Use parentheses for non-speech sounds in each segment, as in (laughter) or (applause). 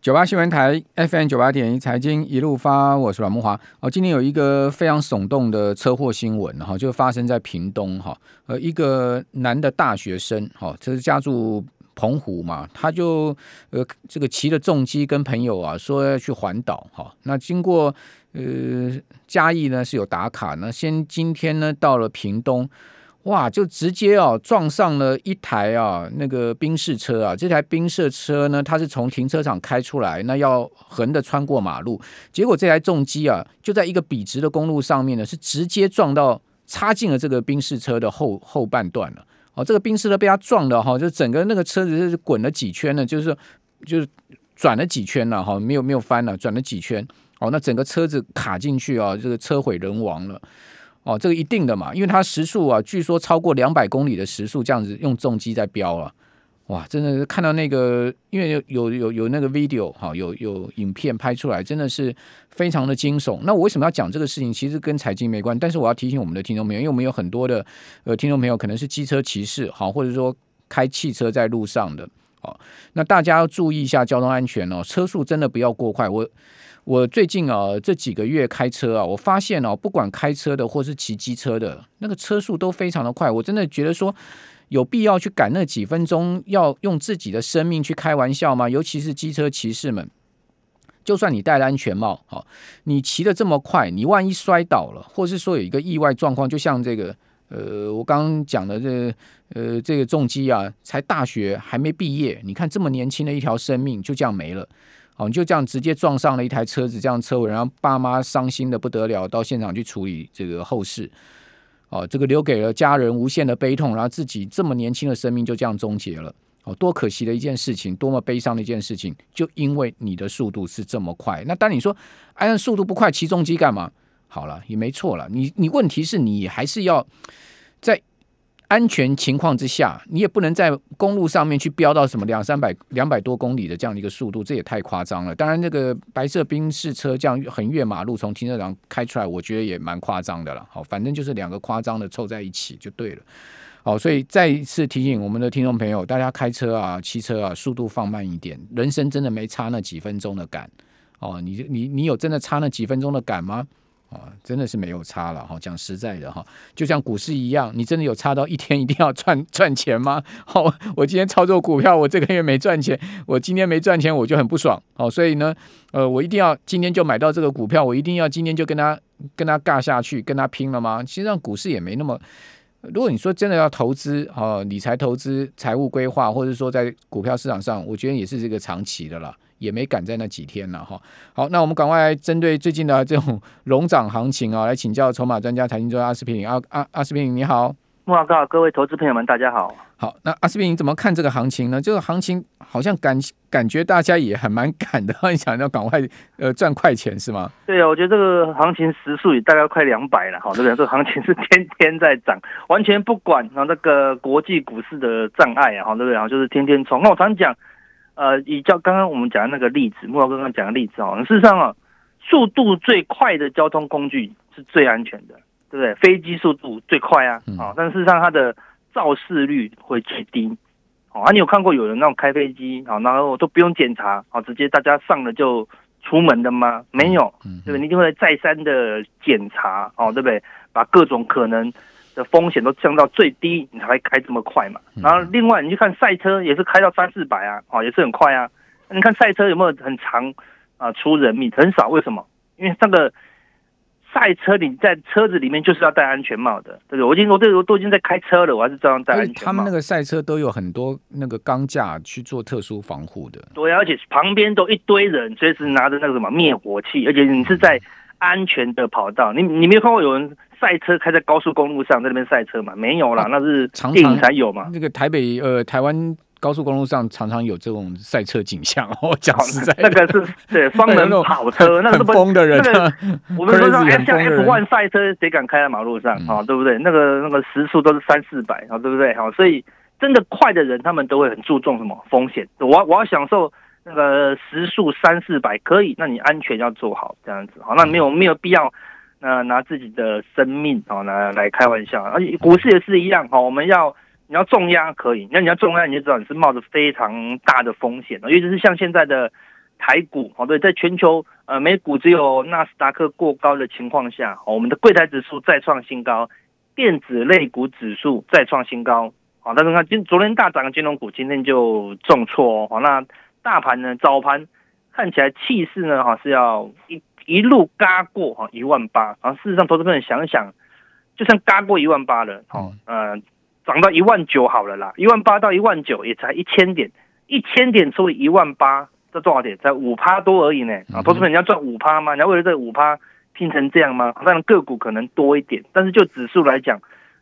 九八新闻台 FM 九八点一财经一路发，我是阮慕华。哦，今天有一个非常耸动的车祸新闻哈，就发生在屏东哈。呃，一个男的大学生哈，这是家住澎湖嘛，他就呃这个骑着重机跟朋友啊说要去环岛哈。那经过呃嘉义呢是有打卡呢，先今天呢到了屏东。哇！就直接哦撞上了一台啊那个宾士车啊，这台宾士车呢，它是从停车场开出来，那要横的穿过马路，结果这台重机啊就在一个笔直的公路上面呢，是直接撞到插进了这个宾士车的后后半段了。哦，这个宾士车被它撞的哈，就整个那个车子是滚了几圈呢，就是就是转了几圈了哈，没有没有翻了，转了几圈。哦，那整个车子卡进去啊，这个车毁人亡了。哦，这个一定的嘛，因为它时速啊，据说超过两百公里的时速，这样子用重机在飙了，哇，真的是看到那个，因为有有有有那个 video 哈，有有影片拍出来，真的是非常的惊悚。那我为什么要讲这个事情？其实跟财经没关，但是我要提醒我们的听众朋友，因为我们有很多的呃听众朋友可能是机车骑士，好，或者说开汽车在路上的，哦，那大家要注意一下交通安全哦，车速真的不要过快。我。我最近啊，这几个月开车啊，我发现哦，不管开车的或是骑机车的，那个车速都非常的快。我真的觉得说，有必要去赶那几分钟，要用自己的生命去开玩笑吗？尤其是机车骑士们，就算你戴了安全帽，好，你骑得这么快，你万一摔倒了，或是说有一个意外状况，就像这个，呃，我刚刚讲的这，呃，这个重机啊，才大学还没毕业，你看这么年轻的一条生命就这样没了。哦，你就这样直接撞上了一台车子，这样车尾，然后爸妈伤心的不得了，到现场去处理这个后事。哦，这个留给了家人无限的悲痛，然后自己这么年轻的生命就这样终结了。哦，多可惜的一件事情，多么悲伤的一件事情，就因为你的速度是这么快。那当你说，哎，速度不快，骑重机干嘛？好了，也没错了。你你问题是你还是要在。安全情况之下，你也不能在公路上面去飙到什么两三百、两百多公里的这样的一个速度，这也太夸张了。当然，那个白色宾士车这样横越马路从停车场开出来，我觉得也蛮夸张的了。好，反正就是两个夸张的凑在一起就对了。好，所以再一次提醒我们的听众朋友，大家开车啊、骑车啊，速度放慢一点。人生真的没差那几分钟的赶哦，你你你有真的差那几分钟的赶吗？啊，真的是没有差了哈。讲实在的哈，就像股市一样，你真的有差到一天一定要赚赚钱吗？好，我今天操作股票，我这个月没赚钱，我今天没赚钱，我就很不爽。好，所以呢，呃，我一定要今天就买到这个股票，我一定要今天就跟他跟他尬下去，跟他拼了吗？其实上股市也没那么。如果你说真的要投资啊，理财投资、财务规划，或者说在股票市场上，我觉得也是这个长期的了。也没赶在那几天了哈。好，那我们赶快来针对最近的这种 (laughs) 龙涨行情啊，来请教筹码专家、财经专家阿司匹林。阿阿阿司匹林你好，慕驊哥，各位投资朋友们，大家好。好，那阿斯匹林你怎么看这个行情呢？这个行情好像感感觉大家也很蛮赶的，(laughs) 你想要赶快呃赚快钱是吗？对啊，我觉得这个行情时速也大概快两百了，好，对不对？这个行情是天天在涨，完全不管啊那个国际股市的障碍啊，好，对不对？然后就是天天冲。那我常讲。呃，以较刚刚我们讲的那个例子，慕驊哥刚刚讲的例子哦，事实上啊，速度最快的交通工具是最安全的，对不对？飞机速度最快啊，啊，但事实上它的肇事率会最低。哦，啊，你有看过有人那种开飞机啊，然后都不用检查啊，直接大家上了就出门的吗？没有，对不对？你一定会再三的检查哦，对不对？把各种可能。的风险都降到最低，你才会开这么快嘛。然后另外，你去看赛车也是开到三四百啊，哦，也是很快啊。你看赛车有没有很长啊？出人命很少，为什么？因为那个赛车你在车子里面就是要戴安全帽的，对不对？我已经我这都已经在开车了，我还是照样戴安全帽。他们那个赛车都有很多那个钢架去做特殊防护的，对，而且旁边都一堆人随时拿着那个什么灭火器，而且你是在安全的跑道，你你没有看过有人？赛车开在高速公路上，在那边赛车嘛？没有啦，那是电影才有嘛。那个台北呃，台湾高速公路上常常有这种赛车景象。(laughs) 我讲实在，那个是对 (laughs) 双门跑车，那个疯的人。我们说像 F1 赛车，谁敢开在马路上啊？对不对？那个那个时速都是三四百啊，对不对？好，所以真的快的人，他们都会很注重什么风险？我我要享受那个时速三四百可以，那你安全要做好这样子。好，那没有没有必要。那拿自己的生命哦，来来开玩笑，而且股市也是一样哈。我们要你要重压可以，那你要重压，你就知道你是冒着非常大的风险，尤其是像现在的台股，哦，对，在全球呃美股只有纳斯达克过高的情况下，我们的柜台指数再创新高，电子类股指数再创新高，好，但是看今昨天大涨的金融股今天就重挫哦，好，那大盘呢早盘看起来气势呢，哈是要一一路嘎过哈一万八，然后事实上投资朋友想想，就算嘎过一万八了，好，呃，涨到一万九好了啦，一万八到一万九也才一千点，一千点除以一万八。这多少点？才五趴多而已呢。啊，投资人你要赚五趴吗？你要为了这五趴拼成这样吗？当然个股可能多一点，但是就指数来讲，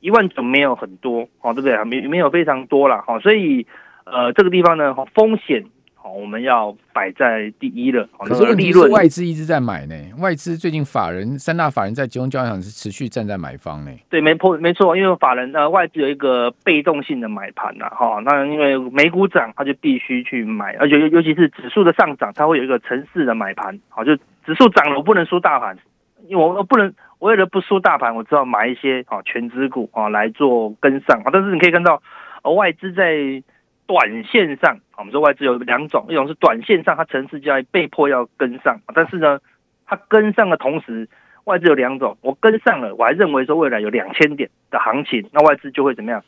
一万九没有很多，哦，对不对？没没有非常多了，哈。所以，呃，这个地方呢，风险。好，我们要摆在第一了。可是问题是外资一直在买呢。外资最近法人三大法人在集中交易场是持续站在买方呢。对，没错，没错，因为法人呃外资有一个被动性的买盘呐，哈。那因为美股涨，他就必须去买，而且尤尤其是指数的上涨，它会有一个城市的买盘。好，就指数涨了，我不能输大盘，因为我我不能我为了不输大盘，我只好买一些啊全资股啊来做跟上。但是你可以看到，外资在。短线上，我们说外资有两种，一种是短线上，它城市交易被迫要跟上，但是呢，它跟上的同时，外资有两种，我跟上了，我还认为说未来有两千点的行情，那外资就会怎么样，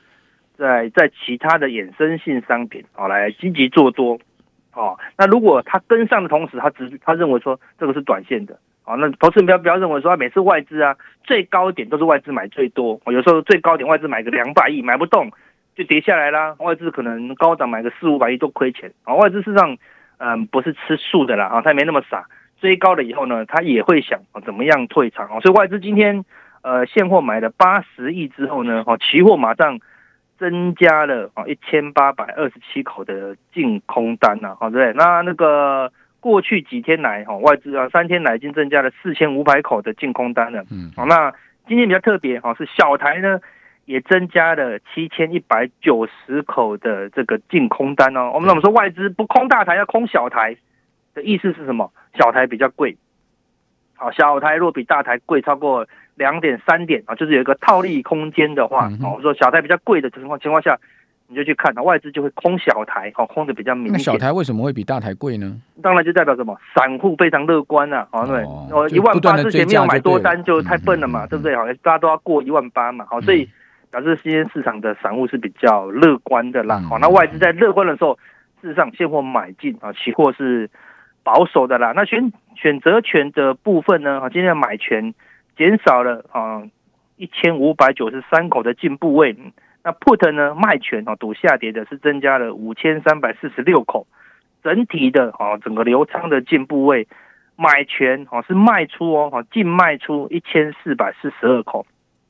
在在其他的衍生性商品啊来积极做多，哦，那如果它跟上的同时，它只它认为说这个是短线的，哦，那投资人不要不要认为说每次外资啊最高点都是外资买最多，有时候最高点外资买个两百亿买不动。就跌下来啦，外资可能高档买个四五百亿都亏钱啊。外资事实上，嗯，不是吃素的啦啊，他也没那么傻。追高了以后呢，他也会想啊，怎么样退场啊。所以外资今天呃现货买了八十亿之后呢，哦，期货马上增加了啊一千八百二十七口的净空单呐，好对不对？那那个过去几天来哈，外资啊三天来已经增加了四千五百口的净空单了。嗯，好，那今天比较特别哈，是小台呢。也增加了七千一百九十口的这个净空单哦。我们那么说外资不空大台要空小台的意思是什么？小台比较贵，好，小台若比大台贵超过两点三点啊，就是有一个套利空间的话，哦，说小台比较贵的情况情况下，你就去看啊，外资就会空小台，哦，空的比较明显。那小台为什么会比大台贵呢？当然就代表什么？散户非常乐观啊，好，对，哦，一万八之前没有买多单就太笨了嘛，对不对？好，大家都要过一万八嘛，好，所以。表示今天市场的散户是比较乐观的啦，好，那外资在乐观的时候，事实上现货买进啊，期货是保守的啦。那选选择权的部分呢，啊，今天的买权减少了啊，一千五百九十三口的净部位，那 put 呢卖权啊，赌下跌的是增加了五千三百四十六口，整体的啊，整个流仓的净部位买权啊是卖出哦，啊，净卖出一千四百四十二口，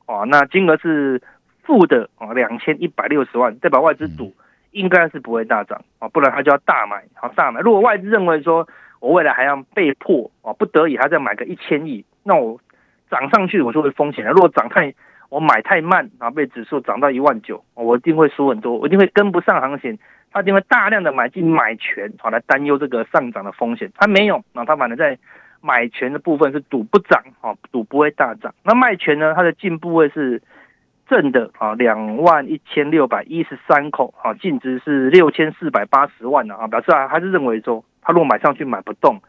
啊，那金额是。负的啊，两千一百六十万，代表外资赌应该是不会大涨啊，不然他就要大买，好大买。如果外资认为说我未来还要被迫啊，不得已还要再买个一千亿，那我涨上去我就会风险了。如果涨太我买太慢啊，被指数涨到一万九，我一定会输很多，我一定会跟不上行情。他一定会大量的买进买权，好来担忧这个上涨的风险。他没有，那他反而在买权的部分是赌不涨啊，赌不会大涨。那卖权呢，它的进步位是。正的啊，两万一千六百一十三口啊，净值是六千四百八十万啊，表示啊，还是认为说，他如果买上去买不动，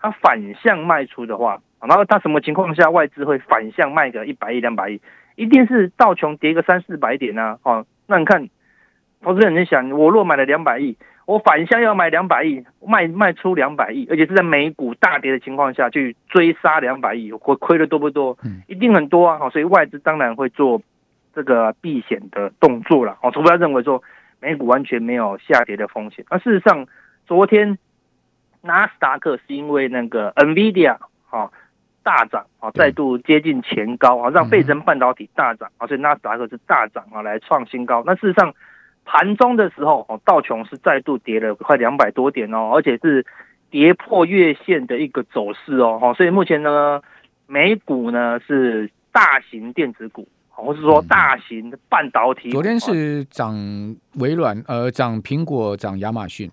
他反向卖出的话，然后他什么情况下外资会反向卖个一百亿两百亿？一定是道琼跌个三四百点啊，哦，那你看，投资人你想，我若买了两百亿，我反向要买两百亿，卖卖出两百亿，而且是在美股大跌的情况下去追杀两百亿，我亏的多不多？一定很多啊，所以外资当然会做。这个避险的动作了，哦，除非他认为说美股完全没有下跌的风险。那事实上，昨天纳斯达克是因为那个 NVIDIA 啊大涨啊，再度接近前高啊，让费城半导体大涨啊，所以纳斯达克是大涨啊，来创新高。那事实上，盘中的时候哦，道琼是再度跌了快两百多点哦，而且是跌破月线的一个走势哦，所以目前呢，美股呢是大型电子股。或是说大型的半导体，昨天是涨微软，呃，涨苹果，涨亚马逊，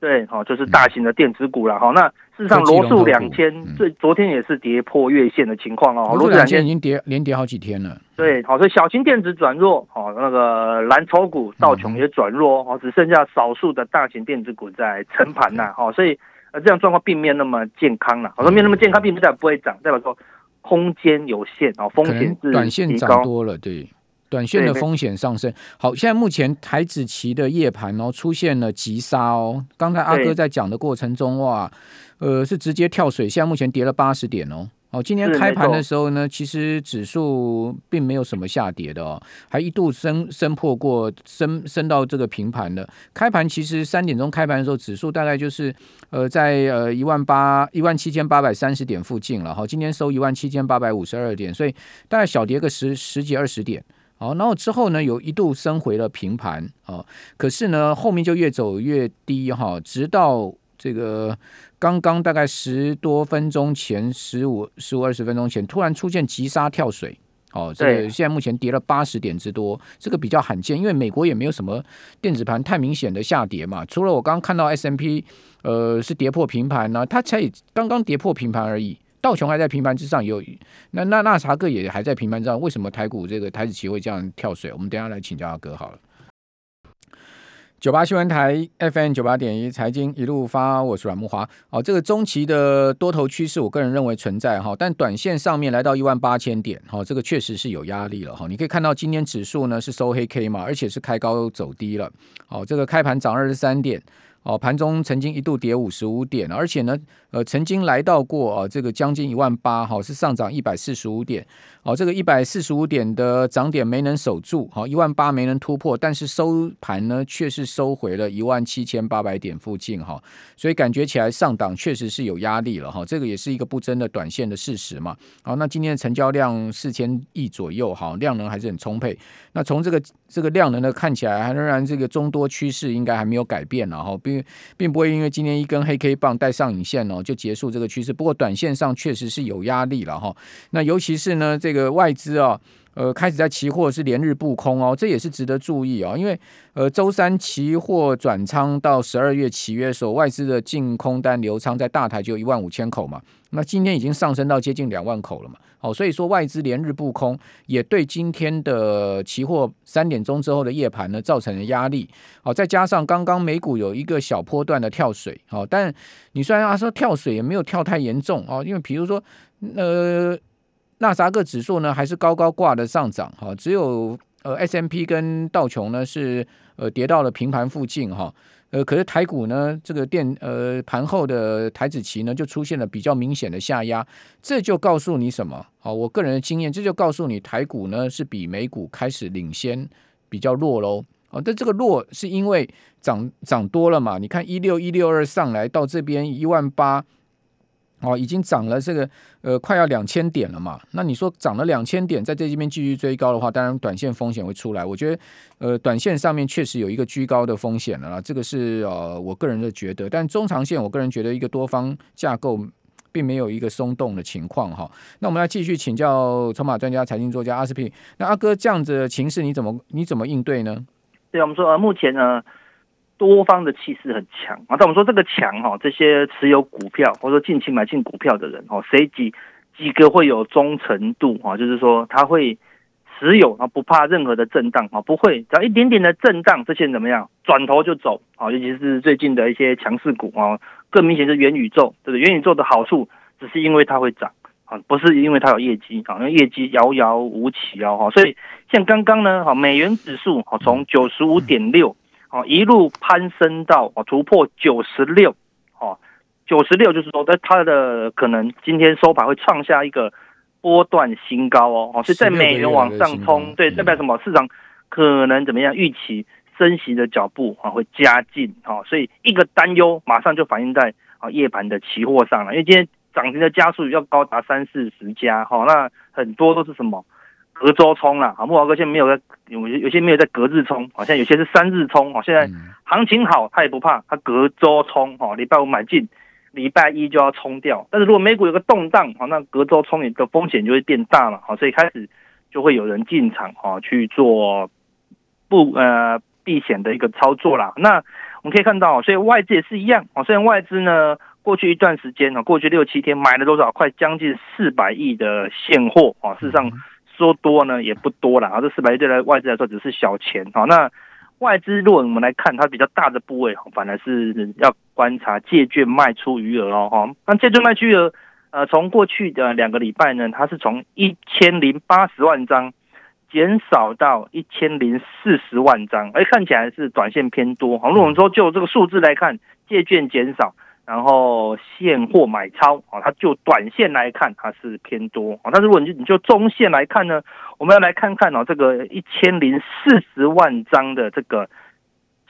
对，好，就是大型的电子股了，哈、嗯。那事实上，罗素两千，这昨天也是跌破月线的情况哦。罗素两千已经跌连跌好几天了，对，好，所以小型电子转弱，好，那个蓝筹股道琼也转弱，哦，只剩下少数的大型电子股在撑盘呐，好，所以呃，这样状况并没有那么健康了。我说没有那么健康，并不代表不会涨，代表说空间有限哦，风险是短线涨多了，对，短线的风险上升。好，现在目前台子期的夜盘哦出现了急杀哦，刚才阿哥在讲的过程中哇，呃，是直接跳水，现在目前跌了八十点哦。哦，今天开盘的时候呢，其实指数并没有什么下跌的哦，还一度升升破过升升到这个平盘的。开盘其实三点钟开盘的时候，指数大概就是呃在呃一万八一万七千八百三十点附近了哈。今天收一万七千八百五十二点，所以大概小跌个十十几二十点。好，然后之后呢，有一度升回了平盘啊，可是呢后面就越走越低哈，直到。这个刚刚大概十多分钟前，十五、十五、二十分钟前，突然出现急杀跳水，哦，这个现在目前跌了八十点之多，这个比较罕见，因为美国也没有什么电子盘太明显的下跌嘛，除了我刚刚看到 S M P，呃，是跌破平盘呢，它才刚刚跌破平盘而已，道琼还在平盘之上，有那那纳查克也还在平盘之上，为什么台股这个台子期会这样跳水？我们等一下来请教阿哥好了。九八新闻台 FM 九八点一财经一路发，我是阮木华。哦，这个中期的多头趋势，我个人认为存在哈，但短线上面来到一万八千点，哈，这个确实是有压力了哈。你可以看到今天指数呢是收黑 K 嘛，而且是开高走低了。哦，这个开盘涨二十三点。哦，盘中曾经一度跌五十五点，而且呢，呃，曾经来到过啊、哦，这个将近一万八，哈，是上涨一百四十五点，哦，这个一百四十五点的涨点没能守住，好、哦，一万八没能突破，但是收盘呢，却是收回了一万七千八百点附近，哈、哦，所以感觉起来上档确实是有压力了，哈、哦，这个也是一个不争的短线的事实嘛，好、哦，那今天的成交量四千亿左右，哈、哦，量能还是很充沛，那从这个这个量能呢看起来，还仍然这个中多趋势应该还没有改变了，哈、哦，并。并不会因为今天一根黑 K 棒带上影线哦，就结束这个趋势。不过短线上确实是有压力了哈。那尤其是呢，这个外资啊。呃，开始在期货是连日布空哦，这也是值得注意哦，因为呃，周三期货转仓到十二月期约的时候，外资的净空单流仓在大台就一万五千口嘛，那今天已经上升到接近两万口了嘛，好，所以说外资连日布空也对今天的期货三点钟之后的夜盘呢造成了压力，好，再加上刚刚美股有一个小波段的跳水，好，但你虽然啊说跳水也没有跳太严重哦，因为比如说呃。纳斯达克指数呢还是高高挂的上涨哈，只有呃 S M P 跟道琼呢是呃跌到了平盘附近哈，呃可是台股呢这个电呃盘后的台指期呢就出现了比较明显的下压，这就告诉你什么？好，我个人的经验，这就告诉你台股呢是比美股开始领先比较弱喽。哦，但这个弱是因为涨涨多了嘛？你看一六一六二上来到这边一万八。哦，已经涨了这个呃，快要两千点了嘛。那你说涨了两千点，在这边继续追高的话，当然短线风险会出来。我觉得呃，短线上面确实有一个居高的风险了啦，这个是呃我个人的觉得。但中长线，我个人觉得一个多方架构并没有一个松动的情况哈。那我们来继续请教筹码专家、财经作家阿司匹。那阿哥这样子的情势，你怎么你怎么应对呢？对，我们说呃，目前呢。多方的气势很强啊！但我们说这个强哈，这些持有股票或者说近期买进股票的人哦，谁几几个会有忠诚度啊？就是说他会持有啊，不怕任何的震荡啊，不会只要一点点的震荡，这些人怎么样转头就走啊？尤其是最近的一些强势股啊，更明显是元宇宙，对不对？元宇宙的好处只是因为它会涨啊，不是因为它有业绩啊，因为业绩遥遥无期哦哈。所以像刚刚呢，哈，美元指数啊，从九十五点六。哦，一路攀升到哦突破九十六，哦，九十六就是说，在它的可能今天收盘会创下一个波段新高哦，哦，是在美元往上冲，对，代表什么？市场可能怎么样？预期升息的脚步啊会加进，哦，所以一个担忧马上就反映在啊夜盘的期货上了，因为今天涨停的家数要高达三四十家，哈，那很多都是什么？隔周冲了，啊，慕驊哥现在没有在有有些没有在隔日冲，好像有些是三日冲，哦，现在行情好，他也不怕，他隔周冲，哦，礼拜五买进，礼拜一就要冲掉。但是如果美股有个动荡，哦，那隔周冲你的风险就会变大了，好，所以开始就会有人进场，哈，去做不呃避险的一个操作啦。那我们可以看到，所以外资也是一样，哦，虽然外资呢过去一段时间，啊，过去六七天买了多少，快将近四百亿的现货，啊，事实上。说多呢也不多了啊，这四百亿对来外资来说只是小钱啊。那外资如果我们来看它比较大的部位，反而是要观察借券卖出余额哦，哈，那借券卖出余额，呃，从过去的两个礼拜呢，它是从一千零八十万张减少到一千零四十万张，哎，看起来是短线偏多，好，如果我们说就这个数字来看，借券减少。然后现货买超啊，它就短线来看它是偏多啊，但是如果你就你就中线来看呢，我们要来看看哦，这个一千零四十万张的这个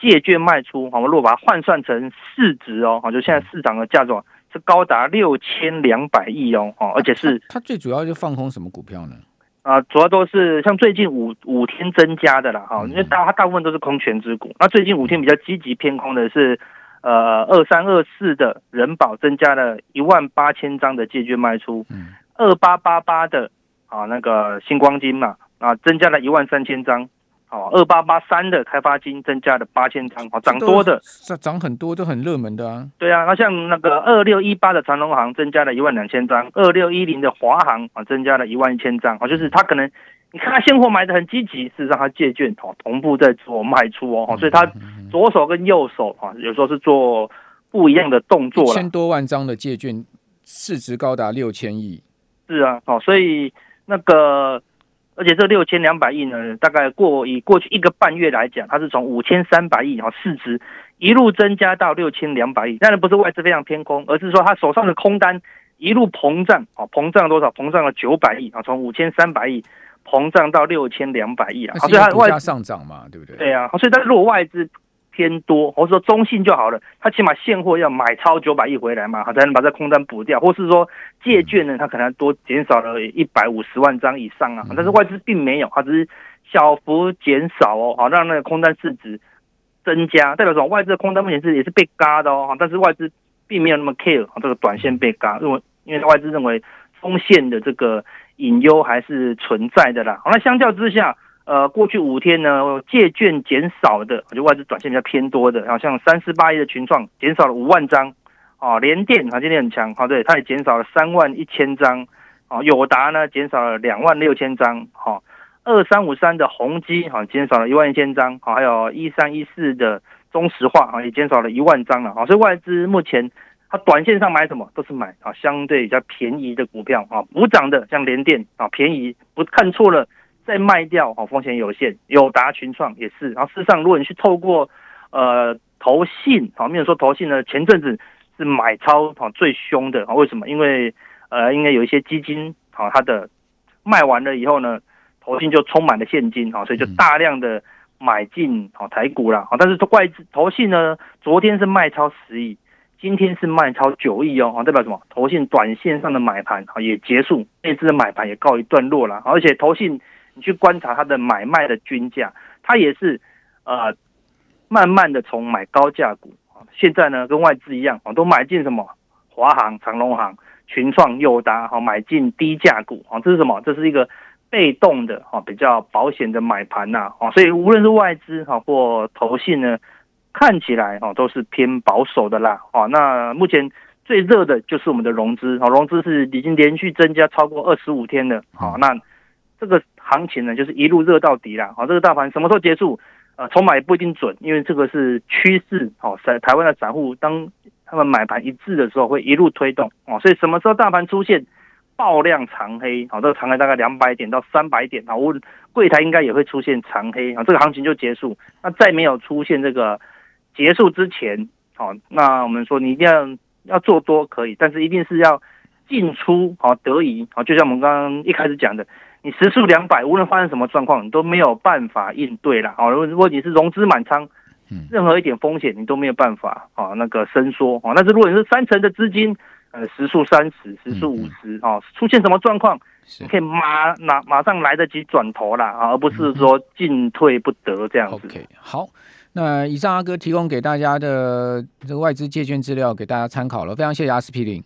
借券卖出，我们如果把它换算成市值哦，就现在市场的价值是高达六千两百亿哦，而且是它最主要就放空什么股票呢？啊，主要都是像最近五五天增加的啦，哈，因为大它大部分都是空权之股，那最近五天比较积极偏空的是。呃，二三二四的人保增加了一万八千张的借券卖出，二八八八的啊那个星光金嘛啊增加了一万三千张，好，二八八三的开发金增加了八千张，哦，涨多的，涨很多都很热门的啊。对啊，那像那个二六一八的长隆行增加了一万两千张，二六一零的华航啊增加了一万一千张，啊，就是它可能。你看他现货买的很积极，事实上他借券哦同步在做卖出哦，所以他左手跟右手啊有时候是做不一样的动作了。千多万张的借券市值高达六千亿，是啊，哦，所以那个而且这六千两百亿呢，大概过以过去一个半月来讲，它是从五千三百亿哈市值一路增加到六千两百亿，当然不是外资非常偏空，而是说他手上的空单一路膨胀啊，膨胀了多少？膨胀了九百亿啊，从五千三百亿。膨胀到六千两百亿啊，所以它外价上涨嘛，对不对？对啊，所以但是如果外资偏多，或者说中性就好了，他起码现货要买超九百亿回来嘛，才能把这空单补掉，或是说借券呢，他可能多减少了一百五十万张以上啊，但是外资并没有，它只是小幅减少哦，好让那个空单市值增加，代表什么外资的空单目前是也是被嘎的哦，但是外资并没有那么 care 这个短线被嘎，因为因为外资认为风险的这个。隐忧还是存在的啦。好，那相较之下，呃，过去五天呢，借券减少的，就外资短线比较偏多的，好像三四八亿的群创减少了五万张，啊，联电啊今天很强，好，对，它也减少了三万一千张，啊，友达呢减少了两万六千张，好，二三五三的宏基哈减少了一万一千张，好，还有一三一四的中石化啊也减少了一万张了，好，所以外资目前。它短线上买什么都是买啊，相对比较便宜的股票啊，补涨的像联电啊，便宜不看错了再卖掉啊，风险有限。友达群创也是，然后事实上如果你去透过呃投信啊，没有说投信呢，前阵子是买超啊最凶的啊，为什么？因为呃应该有一些基金啊，它的卖完了以后呢，投信就充满了现金啊，所以就大量的买进啊台股了啊，但是外资投信呢，昨天是卖超十亿。今天是卖超九亿哦，代表什么？投信短线上的买盘啊也结束，内资的买盘也告一段落了。而且投信你去观察它的买卖的均价，它也是呃慢慢的从买高价股啊，现在呢跟外资一样啊，都买进什么华航、长隆航、群创、友达哈，买进低价股啊，这是什么？这是一个被动的哈，比较保险的买盘呐啊，所以无论是外资哈或投信呢。看起来哦都是偏保守的啦，啊，那目前最热的就是我们的融资，哦，融资是已经连续增加超过二十五天了，好，那这个行情呢就是一路热到底了，好，这个大盘什么时候结束？呃，筹码也不一定准，因为这个是趋势，哦，在台湾的散户当他们买盘一致的时候会一路推动，哦，所以什么时候大盘出现爆量长黑，好，这个长黑大概两百点到三百点，啊，我柜台应该也会出现长黑，啊，这个行情就结束，那再没有出现这个。结束之前，好，那我们说你一定要要做多可以，但是一定是要进出好得宜，好，就像我们刚刚一开始讲的，你时速两百，无论发生什么状况，你都没有办法应对了，好，如果你是融资满仓，任何一点风险你都没有办法啊那个伸缩，啊，但是如果你是三成的资金，呃，时速三十，时速五十，啊，出现什么状况，你可以马马马上来得及转头啦啊，而不是说进退不得这样子。OK，好。那以上阿哥提供给大家的这个外资借券资料给大家参考了，非常谢谢阿司匹林。